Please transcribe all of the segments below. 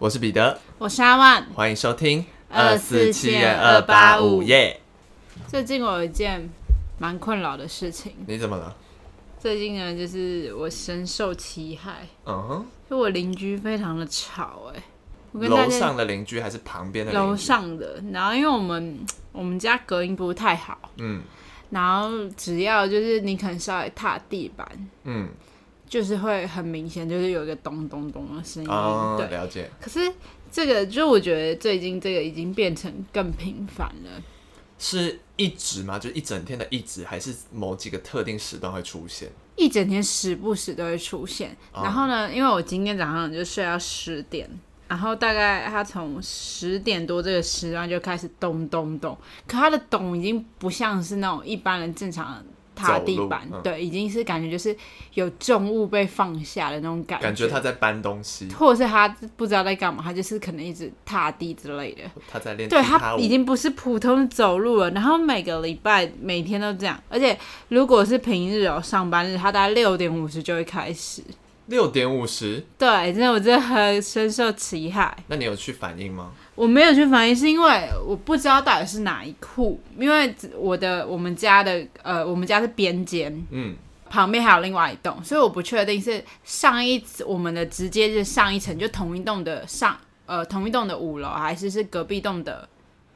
我是彼得，我是阿万，欢迎收听二四七二八五耶。最近我有一件蛮困扰的事情，你怎么了？最近呢，就是我深受其害。嗯哼，就我邻居非常的吵，哎，楼上的邻居还是旁边的？楼上的。然后因为我们我们家隔音不太好，嗯，然后只要就是你可能稍微踏地板，嗯。就是会很明显，就是有一个咚咚咚的声音。哦，对，了解。可是这个，就我觉得最近这个已经变成更频繁了。是一直吗？就一整天的一直，还是某几个特定时段会出现？一整天时不时都会出现。哦。然后呢，因为我今天早上就睡到十点，然后大概他从十点多这个时段就开始咚咚咚，可他的咚已经不像是那种一般人正常的。踏地板，嗯，对，已经是感觉就是有重物被放下的那种感觉。感觉他在搬东西，或者是他不知道在干嘛，他就是可能一直踏地之类的。他在练，对，他已经不是普通的走路了。然后每个礼拜每天都这样，而且如果是平日哦，上班日，他大概六点五十就会开始。六点五十，对，真的，我真的很深受其害。那你有去反映吗？我没有去反映，是因为我不知道到底是哪一户，因为我的我们家的呃，我们家是边间，嗯，旁边还有另外一栋，所以我不确定是上一我们的直接是上一层就同一栋的上呃同一栋的五楼，还是是隔壁栋的。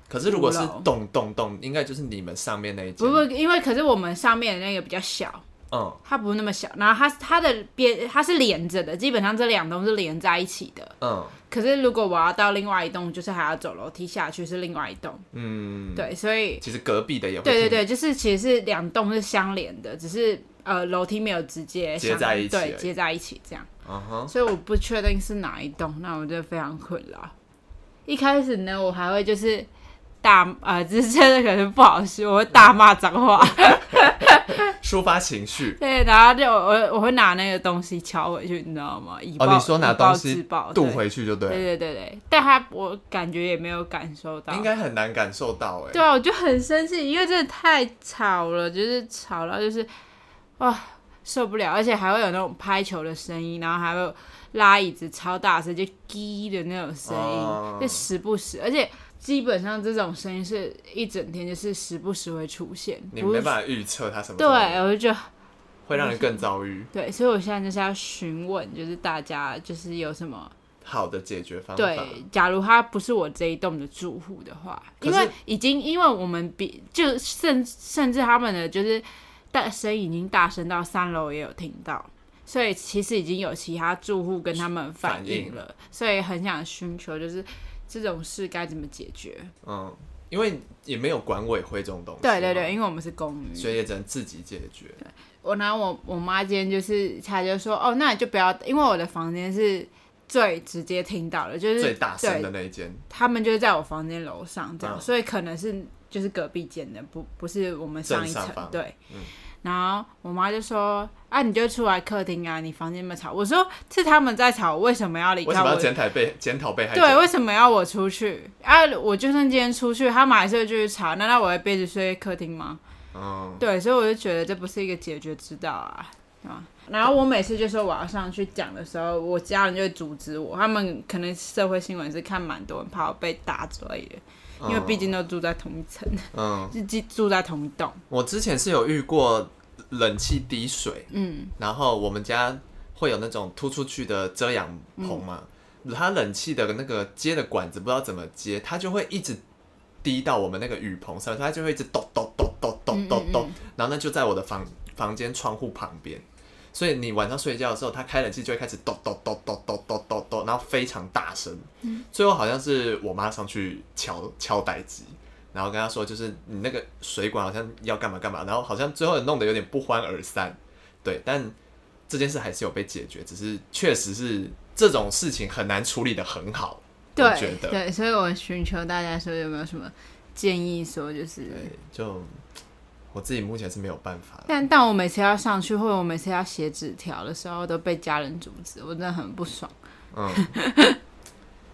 可是如果是栋栋栋，应该就是你们上面那一间。不不，因为可是我们上面的那个比较小。嗯，它不是那么小，然后它它的边它是连着的，基本上这两栋是连在一起的。嗯，可是如果我要到另外一栋，就是还要走楼梯下去，是另外一栋。嗯，对，所以其实隔壁的也会。对对对，就是其实是两栋是相连的，只是呃楼梯没有直接接在一起，对，接在一起这样。嗯哼，所以我不确定是哪一栋，那我就非常困扰。一开始呢，我还会就是大呃，这真的可能不好说，我会大骂脏话。抒发情绪，对，然后就我我会拿那个东西敲回去，你知道吗？哦，你说拿东西渡回去就对，对对对对。但他我感觉也没有感受到，应该很难感受到哎。对啊，我就很生气，因为真的太吵了，就是吵到就是哇受不了，而且还会有那种拍球的声音，然后还会有拉椅子超大声，就滴的那种声音，哦、就时不时，而且。基本上这种声音是一整天，就是时不时会出现，你没办法预测它什么。对，我就觉得会让人更遭遇。对，所以我现在就是要询问，就是大家就是有什么好的解决方法。对，假如他不是我这一栋的住户的话，因为已经因为我们比就甚甚至他们的就是大声已经大声到三楼也有听到，所以其实已经有其他住户跟他们反映了，所以很想寻求就是。这种事该怎么解决？嗯，因为也没有管委会这种东西。对对对，因为我们是公寓，所以也只能自己解决。对，我拿我我妈今天就是，她就说，哦，那你就不要，因为我的房间是最直接听到的，就是最大声的那一间。他们就是在我房间楼上这样，嗯，所以可能是就是隔壁间的，不不是我们上一层。对。嗯然后我妈就说：“啊，你就出来客厅啊，你房间那么吵。”我说：“是他们在吵，为什么要离开我？”为什么要检讨被检讨被害？对，为什么要我出去？啊，我就算今天出去，他们还是会继续吵。难道我会背着睡客厅吗？嗯，对，所以我就觉得这不是一个解决之道啊，啊。然后我每次就说我要上去讲的时候，我家人就会阻止我。他们可能社会新闻是看蛮多人，怕我被打之类的。因为毕竟都住在同一层，嗯，就住在同一栋。我之前是有遇过冷气滴水，嗯，然后我们家会有那种突出去的遮阳棚嘛，嗯、它冷气的那个接的管子不知道怎么接，它就会一直滴到我们那个雨棚上，它就会一直咚咚咚咚咚咚咚，然后呢就在我的房房间窗户旁边。所以你晚上睡觉的时候，他开冷气就会开始咚咚咚咚咚咚咚咚，然后非常大声。嗯。最后好像是我妈上去敲敲代机，然后跟他说，就是你那个水管好像要干嘛干嘛，然后好像最后弄得有点不欢而散。对，但这件事还是有被解决，只是确实是这种事情很难处理的很好。对，我觉得。对，所以我寻求大家说有没有什么建议，说就是对就。我自己目前是没有办法，但但我每次要上去或者我每次要写纸条的时候，都被家人阻止，我真的很不爽。嗯，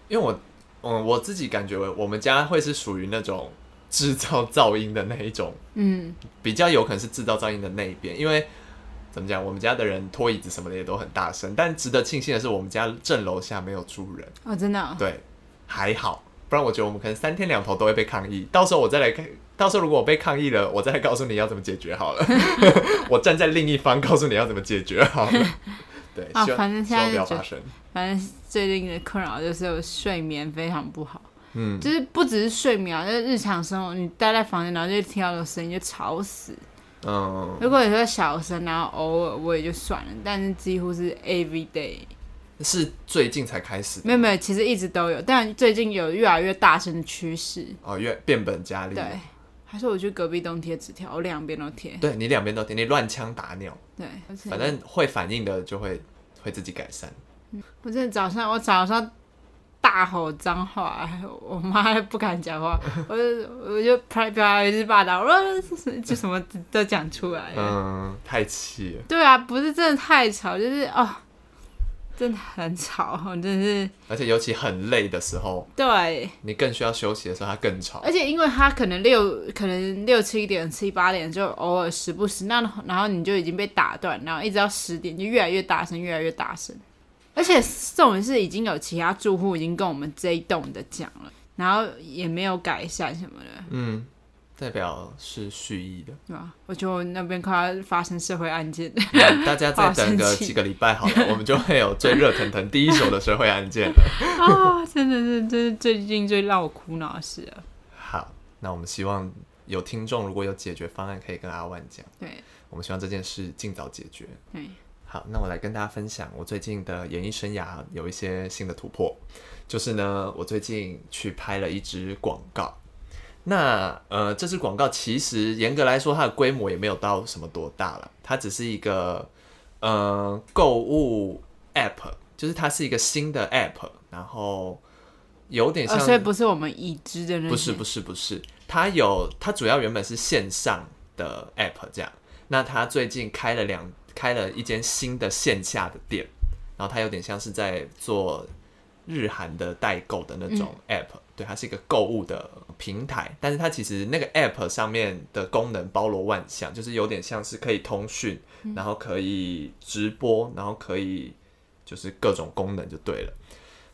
因为我，嗯，我自己感觉我们家会是属于那种制造噪音的那一种，嗯，比较有可能是制造噪音的那一边，因为怎么讲？我们家的人拖椅子什么的也都很大声，但值得庆幸的是，我们家正楼下没有住人哦，真的、哦。对，还好，不然我觉得我们可能三天两头都会被抗议。到时候我再来看，到时候如果我被抗议了，我再告诉你要怎么解决好了。我站在另一方，告诉你要怎么解决好了。对，啊，反正现在不要发生。反正最近的困扰就是我睡眠非常不好。嗯，就是不只是睡眠，就是日常生活，你待在房间，然后就听到有声音就吵死。嗯，如果有时候小声，然后偶尔我也就算了，但是几乎是 every day。是最近才开始？没有没有，其实一直都有，但最近有越来越大声的趋势。哦，越变本加厉。对，还是我去隔壁栋贴纸条，我两边都贴。对，你两边都贴，你乱枪打鸟。对，反正会反应的就会会自己改善。嗯，我真的早上我早上。大吼脏话，我妈还不敢讲话，我就我就啪啪一直霸道，我说 就什么都讲出来。嗯，太气了。对啊，不是真的太吵，就是哦，真的很吵，真的是。而且尤其很累的时候，对，你更需要休息的时候，它更吵。而且因为它可能六可能六七点七八点就偶尔时不时，那然后你就已经被打断，然后一直到十点就越来越大声，越来越大声。而且这种是已经有其他住户已经跟我们这一栋的讲了，然后也没有改善什么的。嗯，代表是蓄意的，对吧？我觉得那边快要发生社会案件，嗯，大家再等个几个礼拜好了，我们就会有最热腾腾第一手的社会案件了。啊，真的是，这是最近最让我苦恼的事了。好，那我们希望有听众如果有解决方案，可以跟阿万讲。对，我们希望这件事尽早解决。对。好，那我来跟大家分享我最近的演艺生涯有一些新的突破，就是呢，我最近去拍了一支广告。那呃，这支广告其实严格来说，它的规模也没有到什么多大了，它只是一个呃购物 app，就是它是一个新的 app，然后有点像，哦、所以不是我们已知的那，不是不是不是，它有它主要原本是线上的 app 这样，那它最近开了两。开了一间新的线下的店，然后它有点像是在做日韩的代购的那种 app，嗯，对，它是一个购物的平台，但是它其实那个 app 上面的功能包罗万象，就是有点像是可以通讯，然后可以直播，然后可以就是各种功能就对了。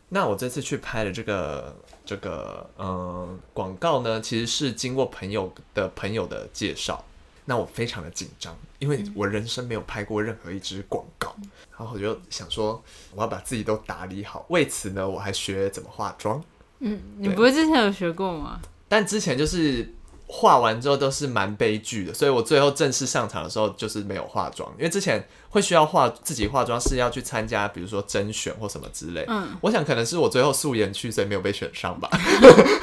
那我这次去拍的这个这个嗯广告呢，其实是经过朋友的朋友的介绍。那我非常的紧张，因为我人生没有拍过任何一支广告，嗯，然后我就想说，我要把自己都打理好。为此呢，我还学怎么化妆。嗯，你不是之前有学过吗？但之前就是画完之后都是蛮悲剧的，所以我最后正式上场的时候就是没有化妆，因为之前会需要化自己化妆是要去参加，比如说甄选或什么之类。嗯，我想可能是我最后素颜去，所以没有被选上吧。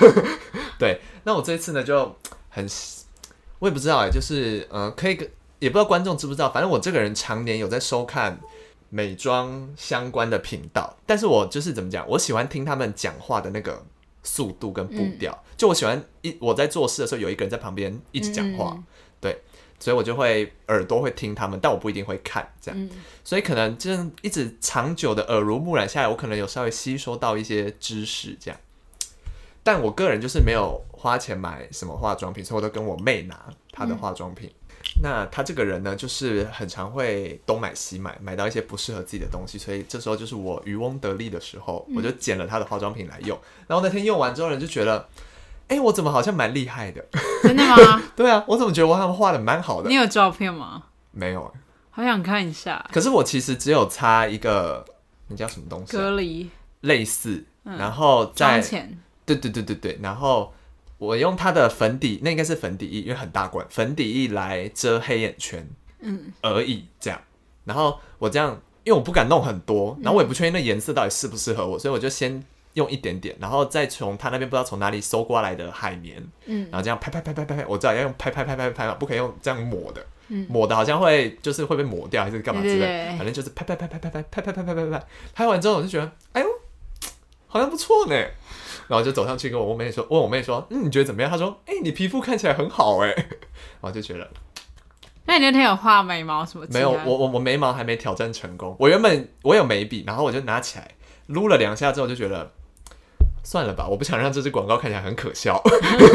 对，那我这次呢就很。我也不知道哎，就是呃，可以，也不知道观众知不知道。反正我这个人常年有在收看美妆相关的频道，但是我就是怎么讲，我喜欢听他们讲话的那个速度跟步调。嗯、就我喜欢一我在做事的时候，有一个人在旁边一直讲话，嗯、对，所以我就会耳朵会听他们，但我不一定会看这样。嗯、所以可能这样一直长久的耳濡目染下来，我可能有稍微吸收到一些知识这样。但我个人就是没有花钱买什么化妆品，所以我都跟我妹拿她的化妆品。嗯、那他这个人呢，就是很常会东买西买，买到一些不适合自己的东西，所以这时候就是我渔翁得利的时候，嗯、我就捡了他的化妆品来用。然后那天用完之后，人就觉得，哎、欸，我怎么好像蛮厉害的？真的吗？对啊，我怎么觉得我好像画的蛮好的？你有照片吗？没有，好想看一下。可是我其实只有擦一个，那叫什么东西、啊？隔离，类似，嗯、然后再。对对对对对，然后我用它的粉底，那应该是粉底液，因为很大罐，粉底液来遮黑眼圈，嗯，而已这样。然后我这样，因为我不敢弄很多，然后我也不确定那颜色到底适不适合我，所以我就先用一点点，然后再从他那边不知道从哪里搜刮来的海绵，嗯，然后这样拍拍拍拍拍拍，我知道要用拍拍拍拍拍嘛，不可以用这样抹的，嗯，抹的好像会就是会被抹掉还是干嘛之类的，反正就是拍拍拍拍拍拍拍拍拍拍拍拍，拍完之后我就觉得，哎呦，好像不错呢。然后就走上去跟我妹说，问我妹说，嗯，你觉得怎么样？她说，哎、欸，你皮肤看起来很好哎。然后就觉得，那你那天有画眉毛什么？没有，我我我眉毛还没挑战成功。我原本我有眉笔，然后我就拿起来撸了两下之后，就觉得算了吧，我不想让这支广告看起来很可笑，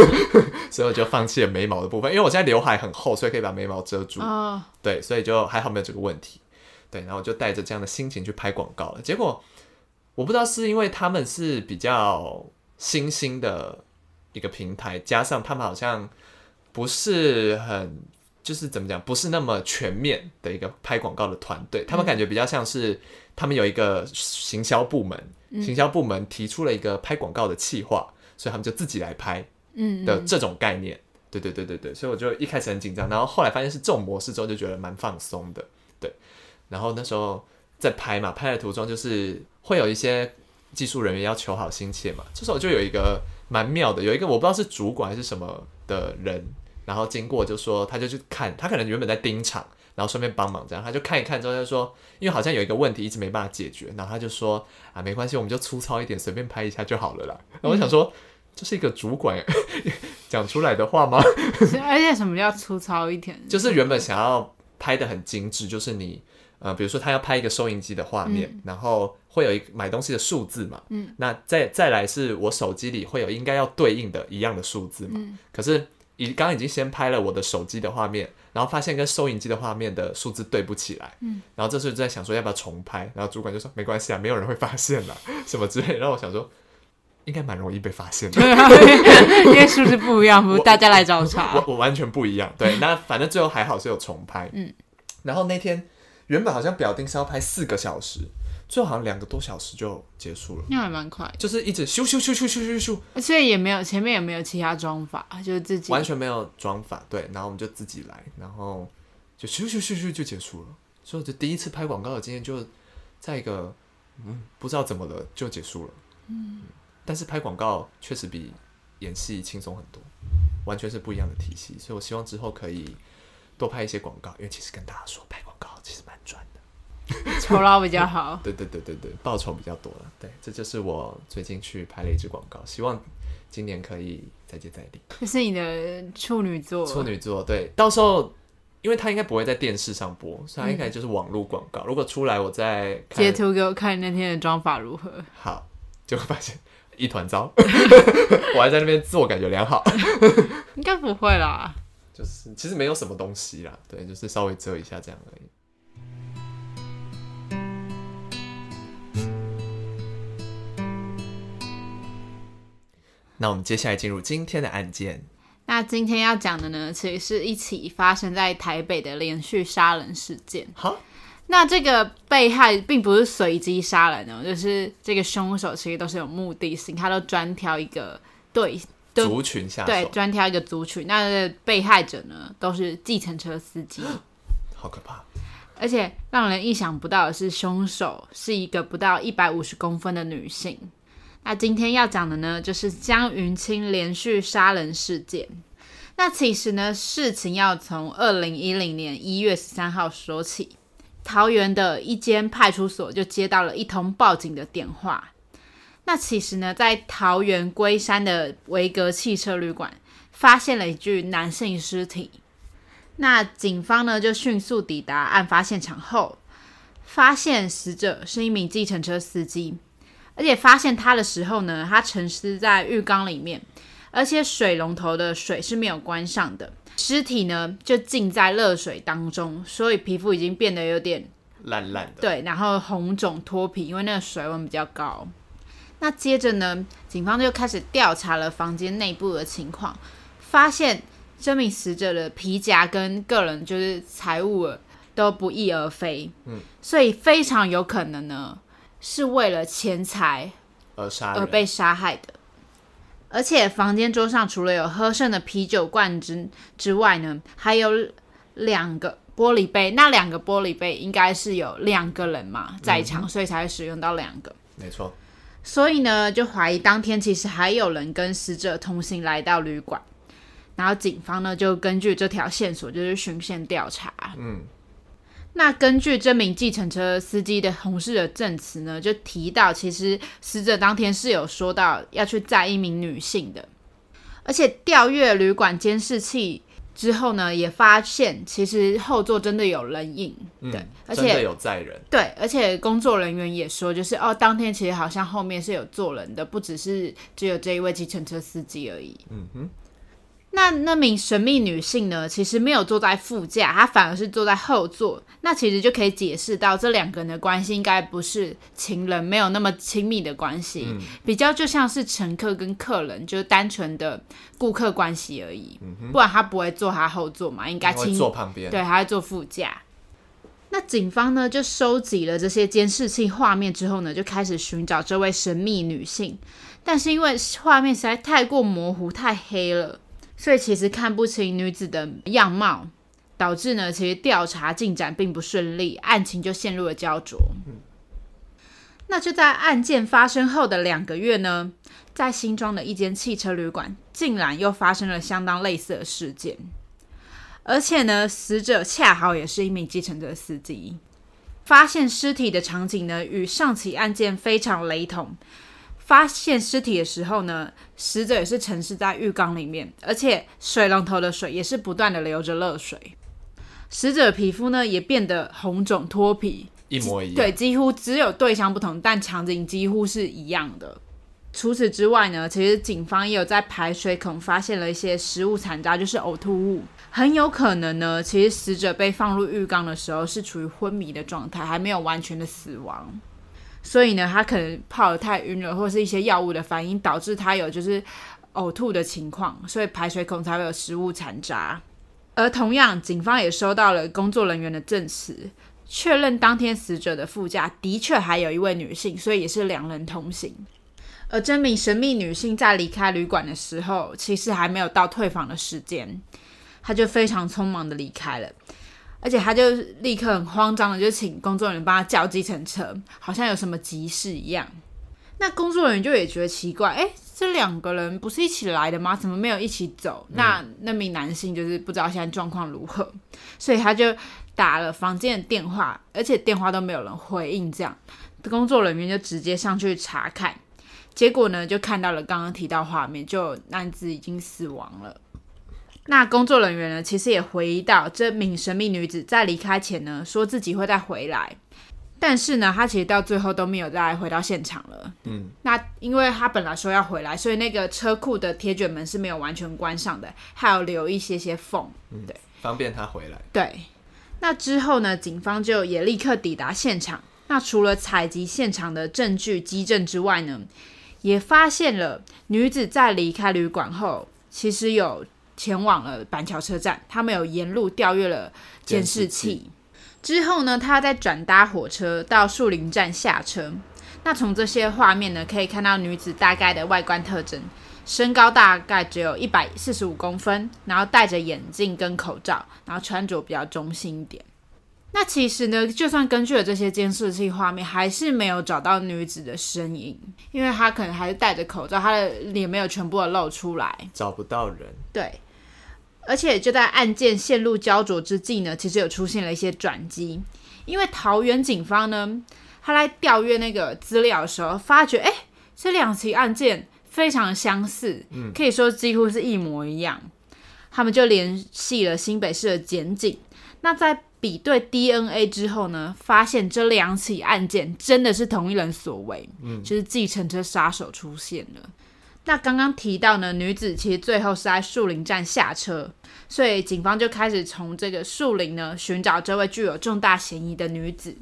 所以我就放弃了眉毛的部分。因为我现在刘海很厚，所以可以把眉毛遮住。Oh. 对，所以就还好没有这个问题。对，然后我就带着这样的心情去拍广告了。结果我不知道是因为他们是比较新兴的一个平台，加上他们好像不是很就是怎么讲，不是那么全面的一个拍广告的团队。他们感觉比较像是他们有一个行销部门，行销部门提出了一个拍广告的企划，所以他们就自己来拍，嗯的这种概念。对对对对对，所以我就一开始很紧张，然后后来发现是这种模式之后，就觉得蛮放松的。对。然后那时候在拍嘛，拍的途中就是会有一些技术人员要求好心切嘛。这时候就有一个蛮妙的，有一个我不知道是主管还是什么的人，然后经过就说他就去看，他可能原本在盯场，然后顺便帮忙这样，他就看一看之后就说，因为好像有一个问题一直没办法解决，然后他就说啊没关系，我们就粗糙一点，随便拍一下就好了啦。然 后我想说，这是一个主管 讲出来的话吗？而且什么叫粗糙一点？就是原本想要拍的很精致，就是你。呃，比如说他要拍一个收银机的画面，嗯、然后会有一个买东西的数字嘛，嗯，那再再来是我手机里会有应该要对应的一样的数字嘛，嗯、可是已刚刚已经先拍了我的手机的画面，然后发现跟收银机的画面的数字对不起来，嗯，然后这时候就在想说要不要重拍，然后主管就说没关系啊，没有人会发现的，什么之类，然后我想说应该蛮容易被发现的，因为数字不一样，不是？大家来找茬，我我，我完全不一样，对，那反正最后还好是有重拍，嗯，然后那天。原本好像表定是要拍四个小时，最后好像两个多小时就结束了，那还蛮快，就是一直咻咻咻咻咻咻咻，而且也没有前面也没有其他装法，就是自己完全没有装法，对，然后我们就自己来，然后就咻咻咻咻就结束了，所以我就第一次拍广告的经验就在一个嗯不知道怎么了就结束了，嗯，但是拍广告确实比演戏轻松很多，完全是不一样的体系，所以我希望之后可以多拍一些广告，因为其实跟大家说拍广告其实蛮赚的，酬劳比较好。对对对对对，报酬比较多了。对，这就是我最近去拍了一支广告，希望今年可以再接再厉。这是你的处女座。处女座，对，到时候因为他应该不会在电视上播，所以他应该就是网络广告。嗯、如果出来，我再截图给我看那天的妆法如何。好，就会发现一团糟，我还在那边自我感觉良好。应该不会啦。就是其实没有什么东西啦，对，就是稍微遮一下这样而已。那我们接下来进入今天的案件。那今天要讲的呢，其实是一起发生在台北的连续杀人事件。好，那这个被害并不是随机杀人哦，就是这个凶手其实都是有目的性，他都专挑一个对。族群下手，对，专挑一个族群。那被害者呢，都是计程车司机，好可怕。而且让人意想不到的是，凶手是一个不到一百五十公分的女性。那今天要讲的呢，就是江云清连续杀人事件。那其实呢，事情要从二零一零年一月十三号说起。桃园的一间派出所就接到了一通报警的电话。那其实呢，在桃园龟山的维格汽车旅馆，发现了一具男性尸体。那警方呢，就迅速抵达案发现场后，发现死者是一名计程车司机，而且发现他的时候呢，他沉尸在浴缸里面，而且水龙头的水是没有关上的，尸体呢就浸在热水当中，所以皮肤已经变得有点烂烂的，对，然后红肿脱皮，因为那个水温比较高。那接着呢，警方就开始调查了房间内部的情况，发现这名死者的皮夹跟个人就是财物都不翼而飞，嗯，所以非常有可能呢是为了钱财而杀而被杀害的。而且房间桌上除了有喝剩的啤酒罐之之外呢，还有两个玻璃杯，那两个玻璃杯应该是有两个人嘛在场，嗯，所以才会使用到两个，没错。所以呢，就怀疑当天其实还有人跟死者同行来到旅馆，然后警方呢就根据这条线索就是循线调查。嗯，那根据这名计程车司机的同事的证词呢，就提到其实死者当天是有说到要去载一名女性的，而且调阅旅馆监视器之后呢，也发现其实后座真的有人影，嗯、对，而且有载人，对，而且工作人员也说，就是哦，当天其实好像后面是有坐人的，不只是只有这一位计程车司机而已。嗯哼。那那名神秘女性呢，其实没有坐在副驾，她反而是坐在后座。那其实就可以解释到，这两个人的关系应该不是情人，没有那么亲密的关系，嗯、比较就像是乘客跟客人，就是单纯的顾客关系而已。嗯、不然他不会坐他后座嘛，应该亲坐旁边，对，他会坐副驾。那警方呢，就收集了这些监视器画面之后呢，就开始寻找这位神秘女性。但是因为画面实在太过模糊，太黑了。所以其实看不清女子的样貌，导致呢，其实调查进展并不顺利，案情就陷入了焦灼。那就在案件发生后的两个月呢，在新庄的一间汽车旅馆，竟然又发生了相当类似的事件，而且呢，死者恰好也是一名计程车司机。发现尸体的场景呢，与上起案件非常雷同。发现尸体的时候呢，死者也是沉尸在浴缸里面，而且水龙头的水也是不断的流着热水。死者皮肤呢也变得红肿脱皮，一模一样。对，几乎只有对象不同，但场景几乎是一样的。除此之外呢，其实警方也有在排水孔发现了一些食物残渣，就是呕吐物，很有可能呢，其实死者被放入浴缸的时候是处于昏迷的状态，还没有完全的死亡。所以呢，他可能泡得太晕了，或是一些药物的反应导致他有就是呕吐的情况，所以排水孔才会有食物残渣。而同样，警方也收到了工作人员的证词，确认当天死者的副驾的确还有一位女性，所以也是两人同行。而这名神秘女性在离开旅馆的时候，其实还没有到退房的时间，她就非常匆忙的离开了。而且他就立刻很慌张的就请工作人员帮他叫计程车，好像有什么急事一样。那工作人员就也觉得奇怪，哎，这两个人不是一起来的吗？怎么没有一起走？嗯、那那名男性就是不知道现在状况如何，所以他就打了房间的电话，而且电话都没有人回应，这样工作人员就直接上去查看，结果呢就看到了刚刚提到画面，就男子已经死亡了。那工作人员呢，其实也回忆到这名神秘女子在离开前呢，说自己会再回来，但是呢，她其实到最后都没有再回到现场了。嗯，那因为她本来说要回来，所以那个车库的铁卷门是没有完全关上的，还有留一些些缝，对，方便她回来。对，那之后呢，警方就也立刻抵达现场。那除了采集现场的证据基证之外呢，也发现了女子在离开旅馆后，其实有。前往了板桥车站，他们有沿路调阅了监视器。之后呢，他再转搭火车到树林站下车。那从这些画面呢，可以看到女子大概的外观特征：身高大概只有一百四十五公分，然后戴着眼镜跟口罩，然后穿着比较中性一点。那其实呢，就算根据了这些监视器画面，还是没有找到女子的身影，因为她可能还是戴着口罩，她的脸没有全部的露出来，找不到人。对。而且就在案件陷入焦灼之际呢，其实有出现了一些转机。因为桃园警方呢，他来调阅那个资料的时候，发觉哎，这两起案件非常相似，可以说几乎是一模一样。嗯、他们就联系了新北市的检警。那在比对 DNA 之后呢，发现这两起案件真的是同一人所为，嗯、就是计程车杀手出现了。那刚刚提到呢，女子其实最后是在树林站下车，所以警方就开始从这个树林呢寻找这位具有重大嫌疑的女子。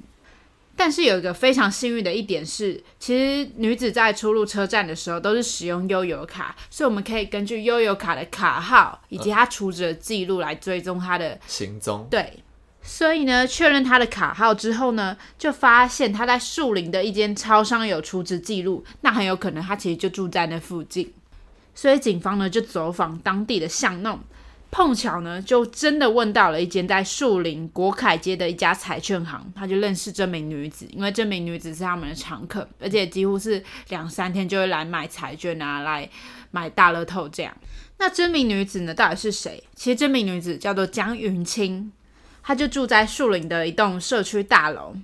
但是有一个非常幸运的一点是，其实女子在出入车站的时候都是使用悠游卡，所以我们可以根据悠游卡的卡号以及她储值的记录来追踪她的行踪。对。所以呢，确认他的卡号之后呢，就发现他在树林的一间超商有储值记录，那很有可能他其实就住在那附近。所以警方呢就走访当地的巷弄，碰巧呢就真的问到了一间在树林国凯街的一家彩券行，他就认识这名女子，因为这名女子是他们的常客，而且几乎是两三天就会来买彩券啊，来买大乐透这样。那这名女子呢到底是谁？其实这名女子叫做江云清。他就住在树林的一栋社区大楼，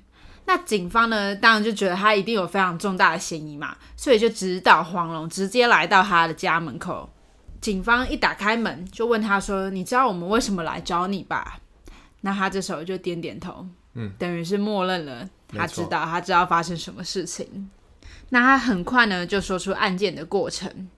那警方呢，当然就觉得他一定有非常重大的嫌疑嘛，所以就指导黄龙，直接来到他的家门口，警方一打开门，就问他说：“你知道我们为什么来找你吧？”那他这时候就点点头，嗯，等于是默认了，他知道，他知道发生什么事情。那他很快呢就说出案件的过程，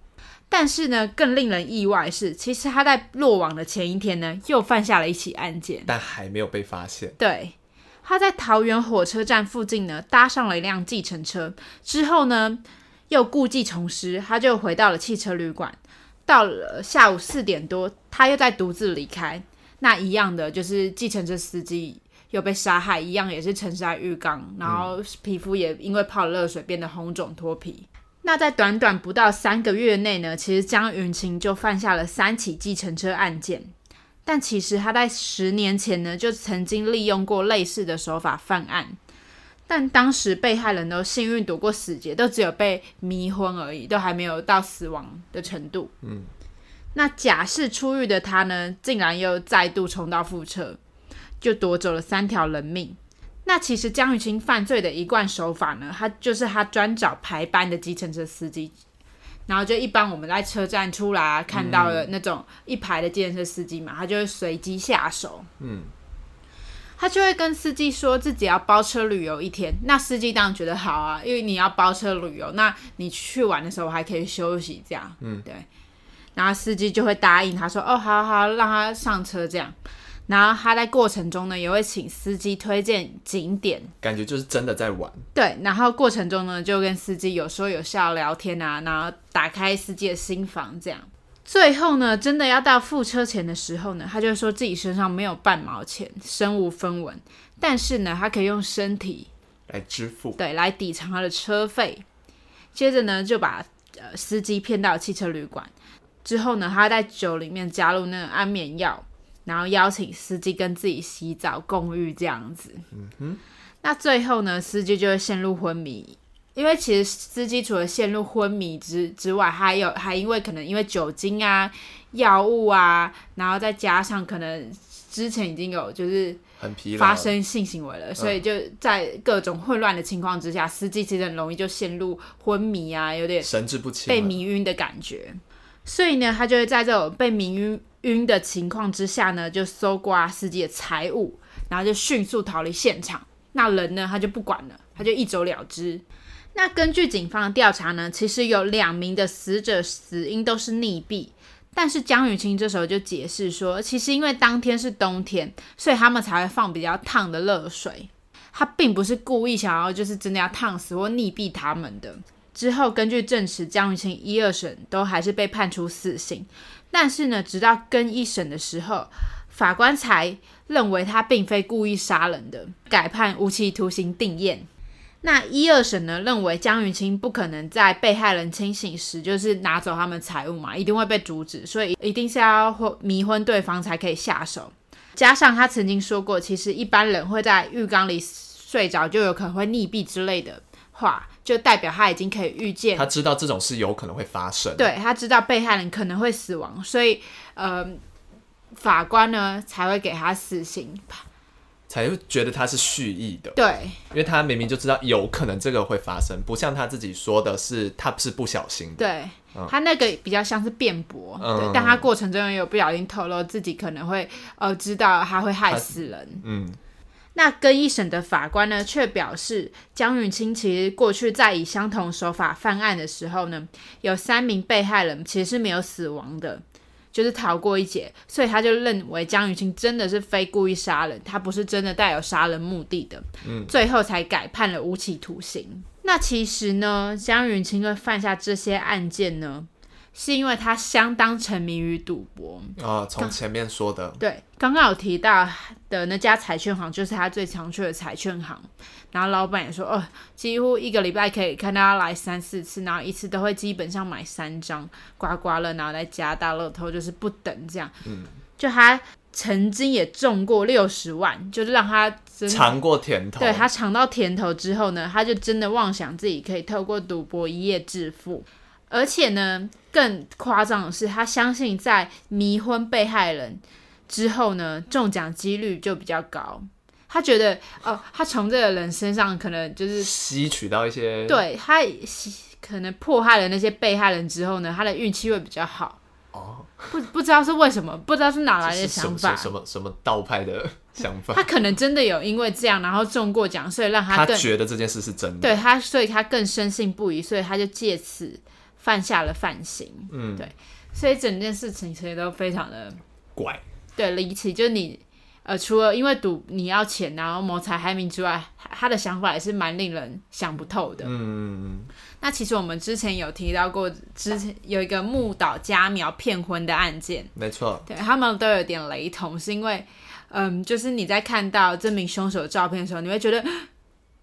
但是呢，更令人意外是，其实他在落网的前一天呢，又犯下了一起案件，但还没有被发现。对，他在桃园火车站附近呢搭上了一辆计程车，之后呢又故技重施，他就回到了汽车旅馆。到了下午四点多，他又在独自离开。那一样的就是计程车司机又被杀害，一样也是沉尸浴缸，然后皮肤也因为泡了热水变得红肿脱皮。那在短短不到三个月内呢，其实江云晴就犯下了三起计程车案件。但其实他在十年前呢，就曾经利用过类似的手法犯案，但当时被害人都幸运躲过死劫，都只有被迷昏而已，都还没有到死亡的程度。嗯。那假释出狱的他呢，竟然又再度重蹈覆辙，就夺走了三条人命。那其实江玉清犯罪的一贯手法呢，他就是他专找排班的计程车司机，然后就一般我们在车站出来啊，看到了那种一排的计程车司机嘛，他就会随机下手。嗯，他就会跟司机说自己要包车旅游一天，那司机当然觉得好啊，因为你要包车旅游，那你去玩的时候还可以休息，这样，嗯，对。然后司机就会答应他说：“哦，好好，让他上车这样。”然后他在过程中呢，也会请司机推荐景点，感觉就是真的在玩。对，然后过程中呢，就跟司机有说有笑聊天啊，然后打开司机的心房这样。最后呢，真的要到付车钱的时候呢，他就说自己身上没有半毛钱，身无分文，但是呢，他可以用身体 来支付，对，来抵偿他的车费。接着呢，就把呃司机骗到汽车旅馆。之后呢，他在酒里面加入那个安眠药，然后邀请司机跟自己洗澡共浴这样子。嗯哼。那最后呢，司机就会陷入昏迷，因为其实司机除了陷入昏迷之之外，还有还因为可能因为酒精啊、药物啊，然后再加上可能之前已经有就是发生性行为了，了所以就在各种混乱的情况之下，嗯、司机其实很容易就陷入昏迷啊，有点神志不清、被迷晕的感觉。所以呢，他就会在这种被迷晕晕的情况之下呢，就搜刮司机的财物，然后就迅速逃离现场。那人呢，他就不管了，他就一走了之。那根据警方的调查呢，其实有两名的死者死因都是溺毙，但是江雨清这时候就解释说，其实因为当天是冬天，所以他们才会放比较烫的热水，他并不是故意想要就是真的要烫死或溺毙他们的。之后，根据证实，江雨清一二审都还是被判处死刑。但是呢，直到更一审的时候，法官才认为他并非故意杀人的，改判无期徒刑定谳。那一二审呢，认为江云清不可能在被害人清醒时就是拿走他们财物嘛，一定会被阻止，所以一定是要迷昏对方才可以下手。加上他曾经说过，其实一般人会在浴缸里睡着，就有可能会溺毙之类的话。就代表他已经可以预见，他知道这种事有可能会发生。对，他知道被害人可能会死亡，所以呃，法官呢才会给他死刑，才会觉得他是蓄意的。对，因为他明明就知道有可能这个会发生，不像他自己说的是他是不小心的。对，嗯、他那个比较像是辩驳，嗯、对，但他过程中也有不小心透露自己可能会呃知道他会害死人。嗯。那更一审的法官呢，却表示江云清其实过去在以相同手法犯案的时候呢，有三名被害人其实是没有死亡的，就是逃过一劫，所以他就认为江云清真的是非故意杀人，他不是真的带有杀人目的的，嗯，最后才改判了无期徒刑。那其实呢，江云清会犯下这些案件呢，是因为他相当沉迷于赌博啊，从前面说的对，刚刚有提到的那家彩券行就是他最常去的彩券行，然后老板也说，哦，几乎一个礼拜可以看到他来三四次，然后一次都会基本上买三张刮刮乐，然后再加大乐透，就是不等这样。嗯，就他曾经也中过六十万，就是让他尝过甜头。对，他尝到甜头之后呢，他就真的妄想自己可以透过赌博一夜致富。而且呢，更夸张的是，他相信在迷昏被害人之后呢，中奖几率就比较高。他觉得，哦，他从这个人身上可能就是吸取到一些，对他可能迫害了那些被害人之后呢，他的运气会比较好。哦，不不知道是为什么，不知道是哪来的想法，什么什么，道派的想法？他可能真的有因为这样，然后中过奖，所以让他更他觉得这件事是真的，对他，所以他更深信不疑，所以他就借此犯下了犯行。嗯，对，所以整件事情其实都非常的怪，对，离奇，就是你。呃，除了因为赌你要钱，然后谋财害命之外，他的想法也是蛮令人想不透的。嗯，那其实我们之前有提到过，之前有一个木岛佳苗骗婚的案件，没错，对，他们都有点雷同，是因为，嗯，就是你在看到这名凶手的照片的时候，你会觉得。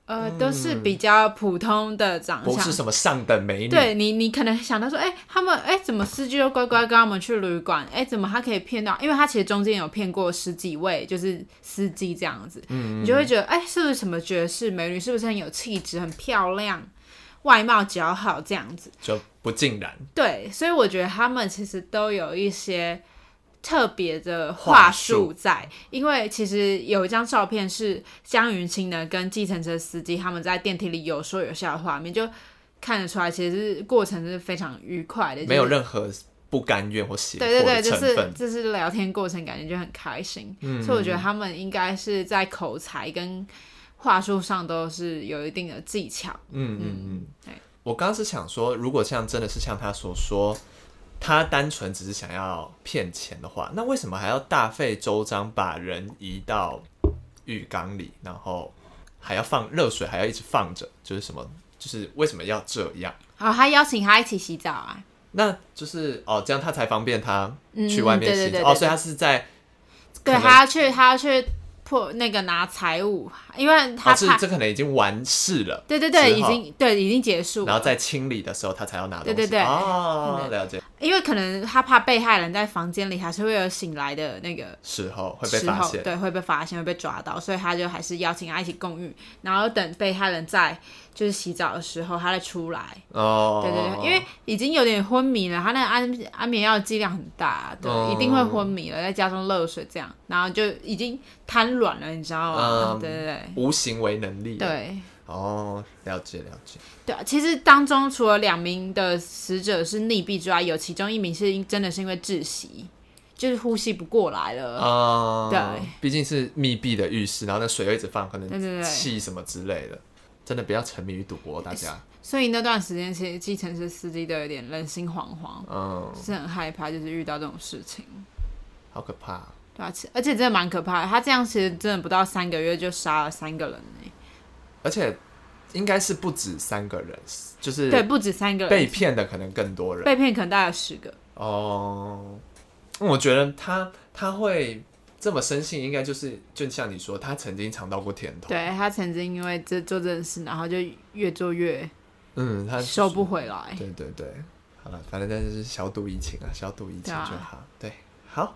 呃，都是比较普通的长相，不是什么上等美女。对你，你可能想到说，哎、欸，他们，哎、欸，怎么司机都乖乖跟他们去旅馆？哎、欸，怎么他可以骗到？因为他其实中间有骗过十几位，就是司机这样子。嗯，你就会觉得，哎、欸，是不是什么绝世美女？是不是很有气质、很漂亮、外貌姣好这样子？就不尽然。对，所以我觉得他们其实都有一些。特别的话术在，因为其实有一张照片是江云清呢跟计程车司机他们在电梯里有说有笑的画面，就看得出来，其实是过程是非常愉快的，没有任何不甘愿或喜。对对对，就是就是聊天过程感觉就很开心，嗯，所以我觉得他们应该是在口才跟话术上都是有一定的技巧。嗯嗯嗯，对。我刚刚是想说，如果像真的是像他所说。他单纯只是想要骗钱的话，那为什么还要大费周章把人移到浴缸里，然后还要放热水，还要一直放着？就是什么？就是为什么要这样？哦，他邀请他一起洗澡啊？那就是哦，这样他才方便他去外面洗。哦，所以他是在对，他要去，他要去。破那个拿财物，因为他是这可能已经完事了。对对对，已经对已经结束。然后在清理的时候，他才要拿东西。对对对，哦，了解。因为可能他怕被害人在房间里，还是会有醒来的那个时候会被发现，对，会被发现，会被抓到，所以他就还是邀请他一起共浴，然后等被害人在就是洗澡的时候，他再出来。哦，对对对，因为已经有点昏迷了，他那个安安眠药剂量很大，对，哦、一定会昏迷了，再加上热水这样，然后就已经瘫软了，你知道吗？嗯、对对对，无行为能力。对，哦，了解了解。对啊，其实当中除了两名的死者是溺毙之外，有其中一名是因真的是因为窒息，就是呼吸不过来了。啊、嗯，对，毕竟是密闭的浴室，然后那水又一直放，可能气什么之类的。真的不要沉迷于赌博，大家。所以那段时间，其实计程车司机都有点人心惶惶，嗯，是很害怕，就是遇到这种事情，好可怕。对啊，而且真的蛮可怕的。他这样其实真的不到三个月就杀了三个人呢，而且应该是不止三个人，就是对，不止三个人，被骗的可能更多人，被骗可能大概十个。哦，我觉得他他会。这么深信，应该就是就像你说，他曾经尝到过甜头。对，他曾经因为这做这件事，然后就越做越，嗯，他收不回来。对对对，好了，反正就是小赌怡情啊，小赌怡情就好。对，啊、对，好，